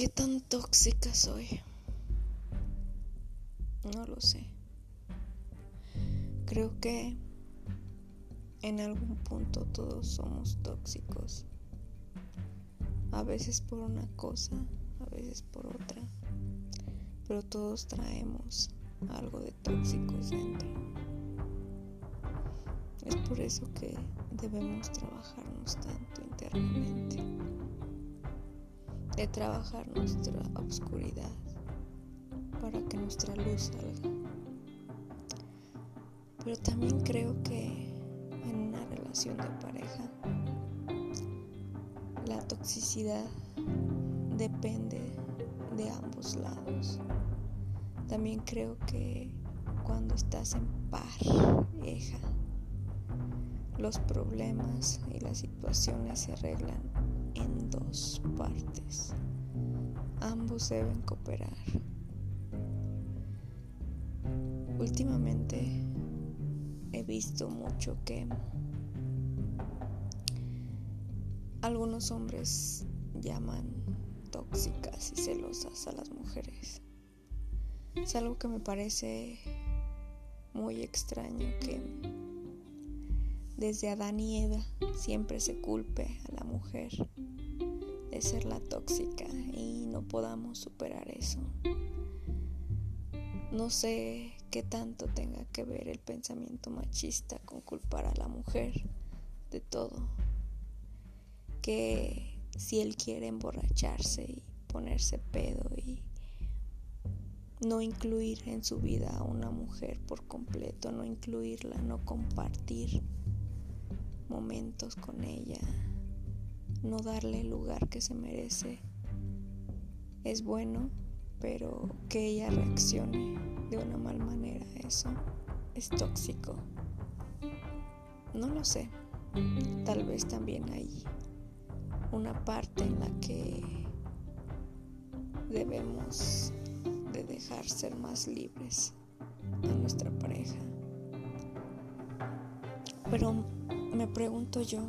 ¿Qué tan tóxica soy? No lo sé. Creo que en algún punto todos somos tóxicos. A veces por una cosa, a veces por otra. Pero todos traemos algo de tóxicos dentro. Es por eso que debemos trabajarnos tanto internamente de trabajar nuestra oscuridad para que nuestra luz salga. Pero también creo que en una relación de pareja la toxicidad depende de ambos lados. También creo que cuando estás en pareja, los problemas y las situaciones se arreglan en dos partes. Ambos deben cooperar. Últimamente he visto mucho que algunos hombres llaman tóxicas y celosas a las mujeres. Es algo que me parece muy extraño que desde Adán y Eva siempre se culpe a la mujer ser la tóxica y no podamos superar eso. No sé qué tanto tenga que ver el pensamiento machista con culpar a la mujer de todo. Que si él quiere emborracharse y ponerse pedo y no incluir en su vida a una mujer por completo, no incluirla, no compartir momentos con ella, no darle el lugar que se merece. Es bueno, pero que ella reaccione de una mal manera eso es tóxico. No lo sé. Tal vez también hay una parte en la que debemos de dejar ser más libres a nuestra pareja. Pero me pregunto yo,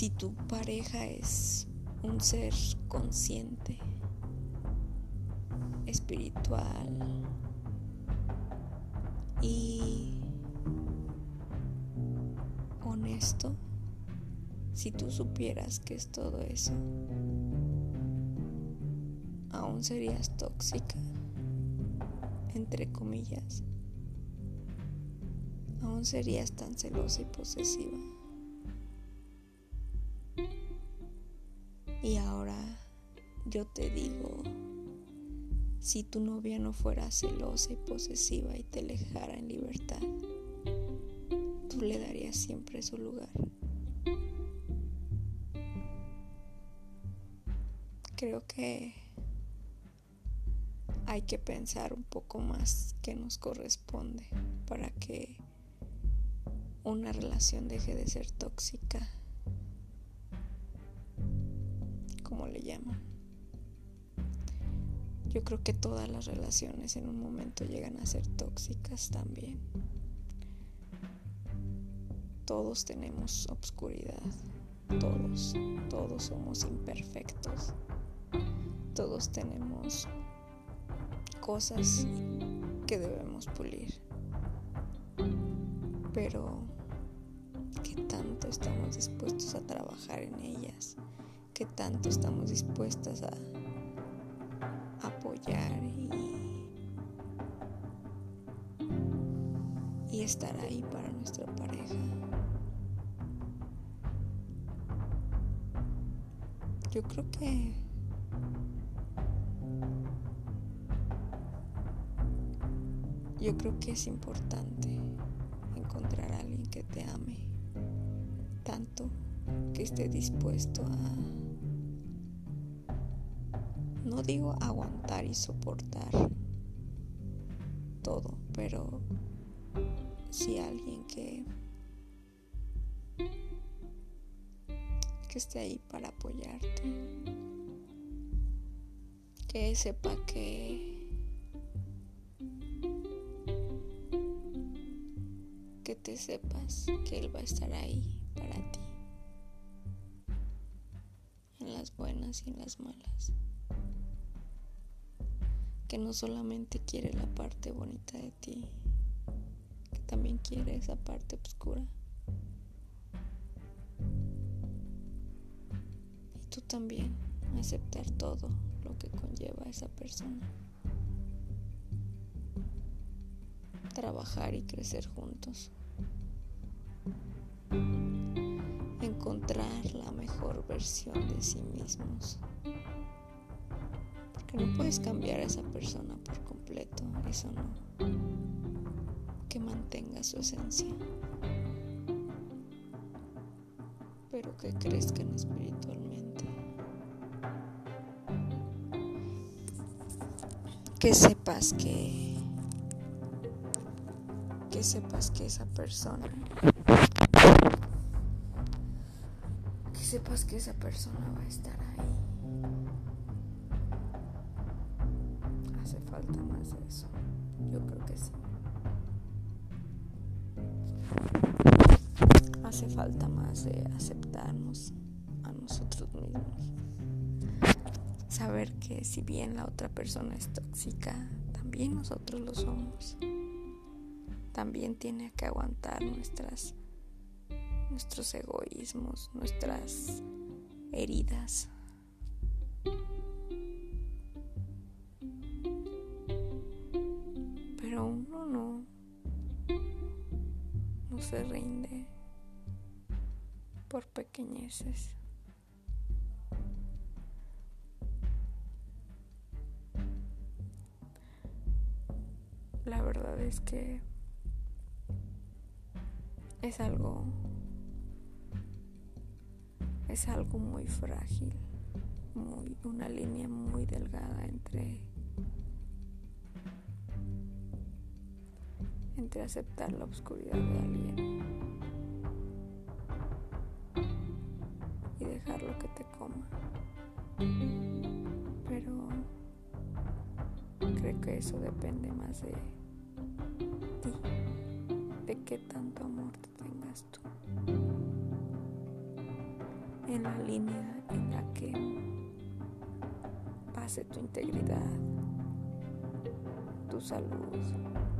si tu pareja es un ser consciente, espiritual y honesto, si tú supieras que es todo eso, aún serías tóxica entre comillas, aún serías tan celosa y posesiva. Y ahora yo te digo, si tu novia no fuera celosa y posesiva y te dejara en libertad, tú le darías siempre su lugar. Creo que hay que pensar un poco más qué nos corresponde para que una relación deje de ser tóxica, Yo creo que todas las relaciones en un momento llegan a ser tóxicas también. Todos tenemos obscuridad, todos, todos somos imperfectos, todos tenemos cosas que debemos pulir. Pero, ¿qué tanto estamos dispuestos a trabajar en ellas? ¿Qué tanto estamos dispuestas a apoyar y, estar ahí para nuestra pareja? Yo creo que Yo creo que es importante encontrar a alguien que te ame tanto que esté dispuesto a, no digo aguantar y soportar todo, pero si alguien que que esté ahí para apoyarte, que sepa que te sepas que Él va a estar ahí para ti. buenas y en las malas. Que no solamente quiere la parte bonita de ti, que también quiere esa parte oscura. Y tú también aceptar todo lo que conlleva esa persona. Trabajar y crecer juntos. encontrar la mejor versión de sí mismos. Porque no puedes cambiar a esa persona por completo, eso no. Que mantenga su esencia. Pero que crezcan espiritualmente. Que sepas que que sepas que esa persona sepas que esa persona va a estar ahí. Hace falta más eso. Yo creo que sí. Hace falta más de aceptarnos a nosotros mismos. Saber que si bien la otra persona es tóxica, también nosotros lo somos. También tiene que aguantar nuestras nuestros egoísmos, nuestras heridas. No, no se rinde por pequeñeces. La verdad es que es algo es algo muy frágil, muy, una línea muy delgada entre, entre aceptar la oscuridad de alguien y dejarlo que te coma. Pero creo que eso depende más de ti, de qué tanto amor te tengas tú en la línea en la que pase tu integridad, tu salud.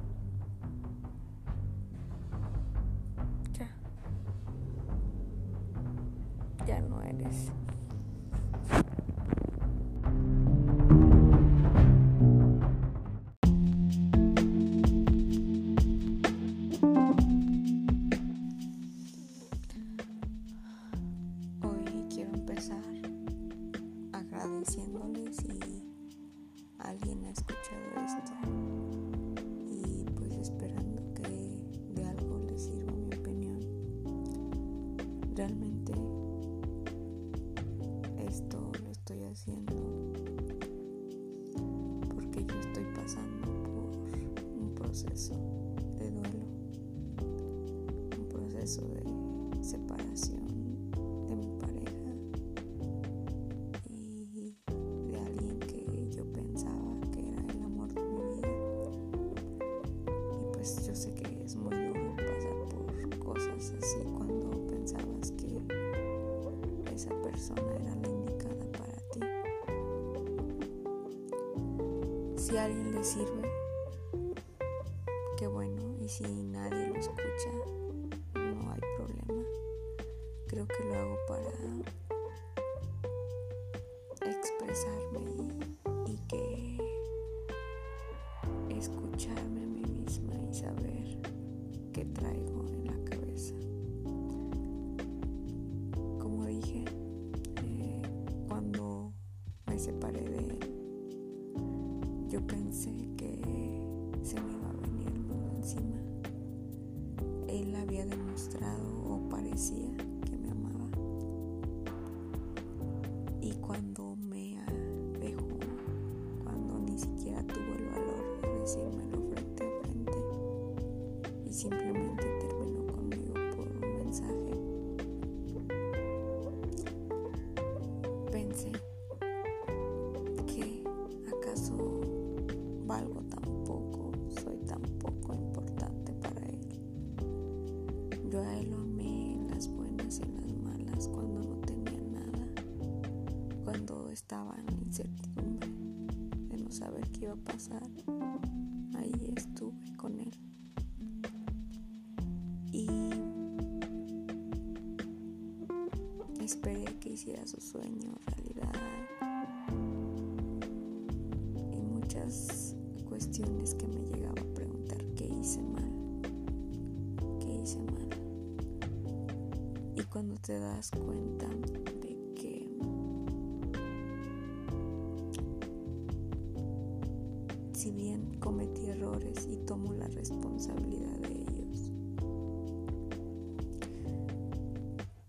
Proceso de duelo, un proceso de separación de mi pareja y de alguien que yo pensaba que era el amor de mi vida. Y pues yo sé que es muy duro pasar por cosas así cuando pensabas que esa persona era la indicada para ti. Si a alguien le sirve, si nadie lo escucha, no hay problema. Creo que lo hago para expresarme y, que escucharme a mí misma y saber qué traigo en la cabeza. Como dije, eh, cuando me separé de él, yo pensé que o parecía que me amaba. Y cuando me dejó, cuando ni siquiera tuvo el valor de decírmelo frente a frente y simplemente estaba en incertidumbre de no saber qué iba a pasar, ahí estuve con él. Y esperé que hiciera su sueño realidad. Y muchas cuestiones que me llegaba a preguntar qué hice mal, qué hice mal. Y cuando te das cuenta si bien cometí errores y tomo la responsabilidad de ellos.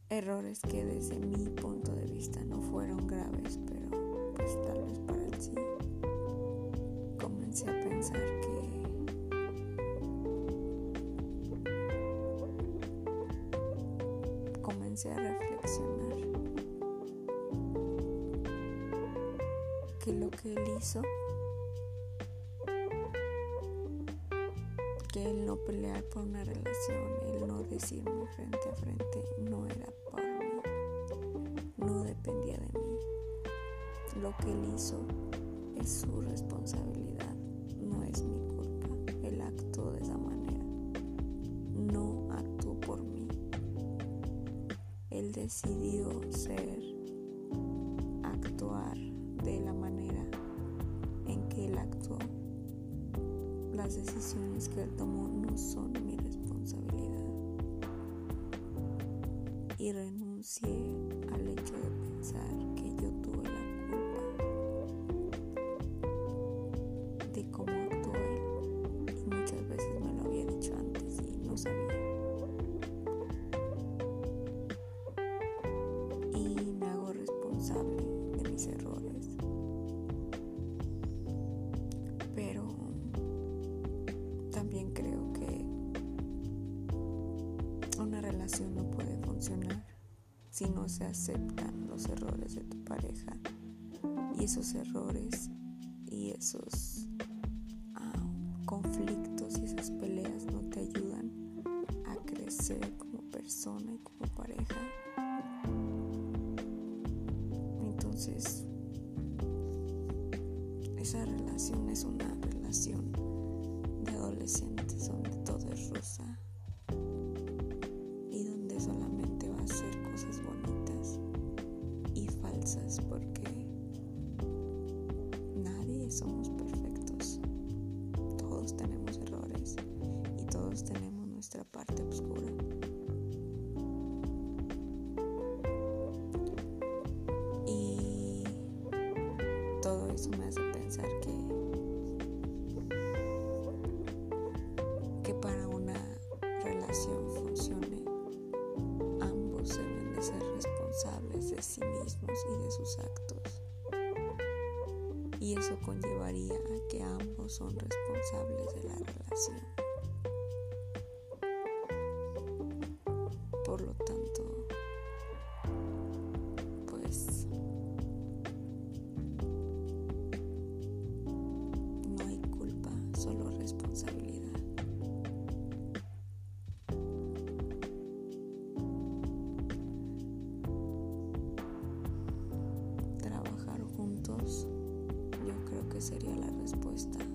Errores que desde mi punto de vista no fueron graves, pero pues tal vez para él sí. Comencé a pensar que comencé a reflexionar que lo que él hizo que el no pelear por una relación, el no decirme frente a frente, no era por mí, no dependía de mí. Lo que él hizo es su responsabilidad, no es mi culpa. Él actuó de esa manera, no actuó por mí. Él decidió ser, actuar de la manera en que él actuó las decisiones que él tomó no son mi responsabilidad. Y renuncié al hecho de pensar que yo tuve la culpa de cómo actuó él. Y muchas veces me lo había dicho antes y no sabía. Si no se aceptan los errores de tu pareja y esos errores y esos uh, conflictos y esas peleas no te ayudan a crecer como persona y como pareja. Entonces, esa relación es una relación adolescentes donde todo es rosa funcione, ambos deben de ser responsables de sí mismos y de sus actos. Y eso conllevaría a que ambos son responsables de la relación. Respuesta.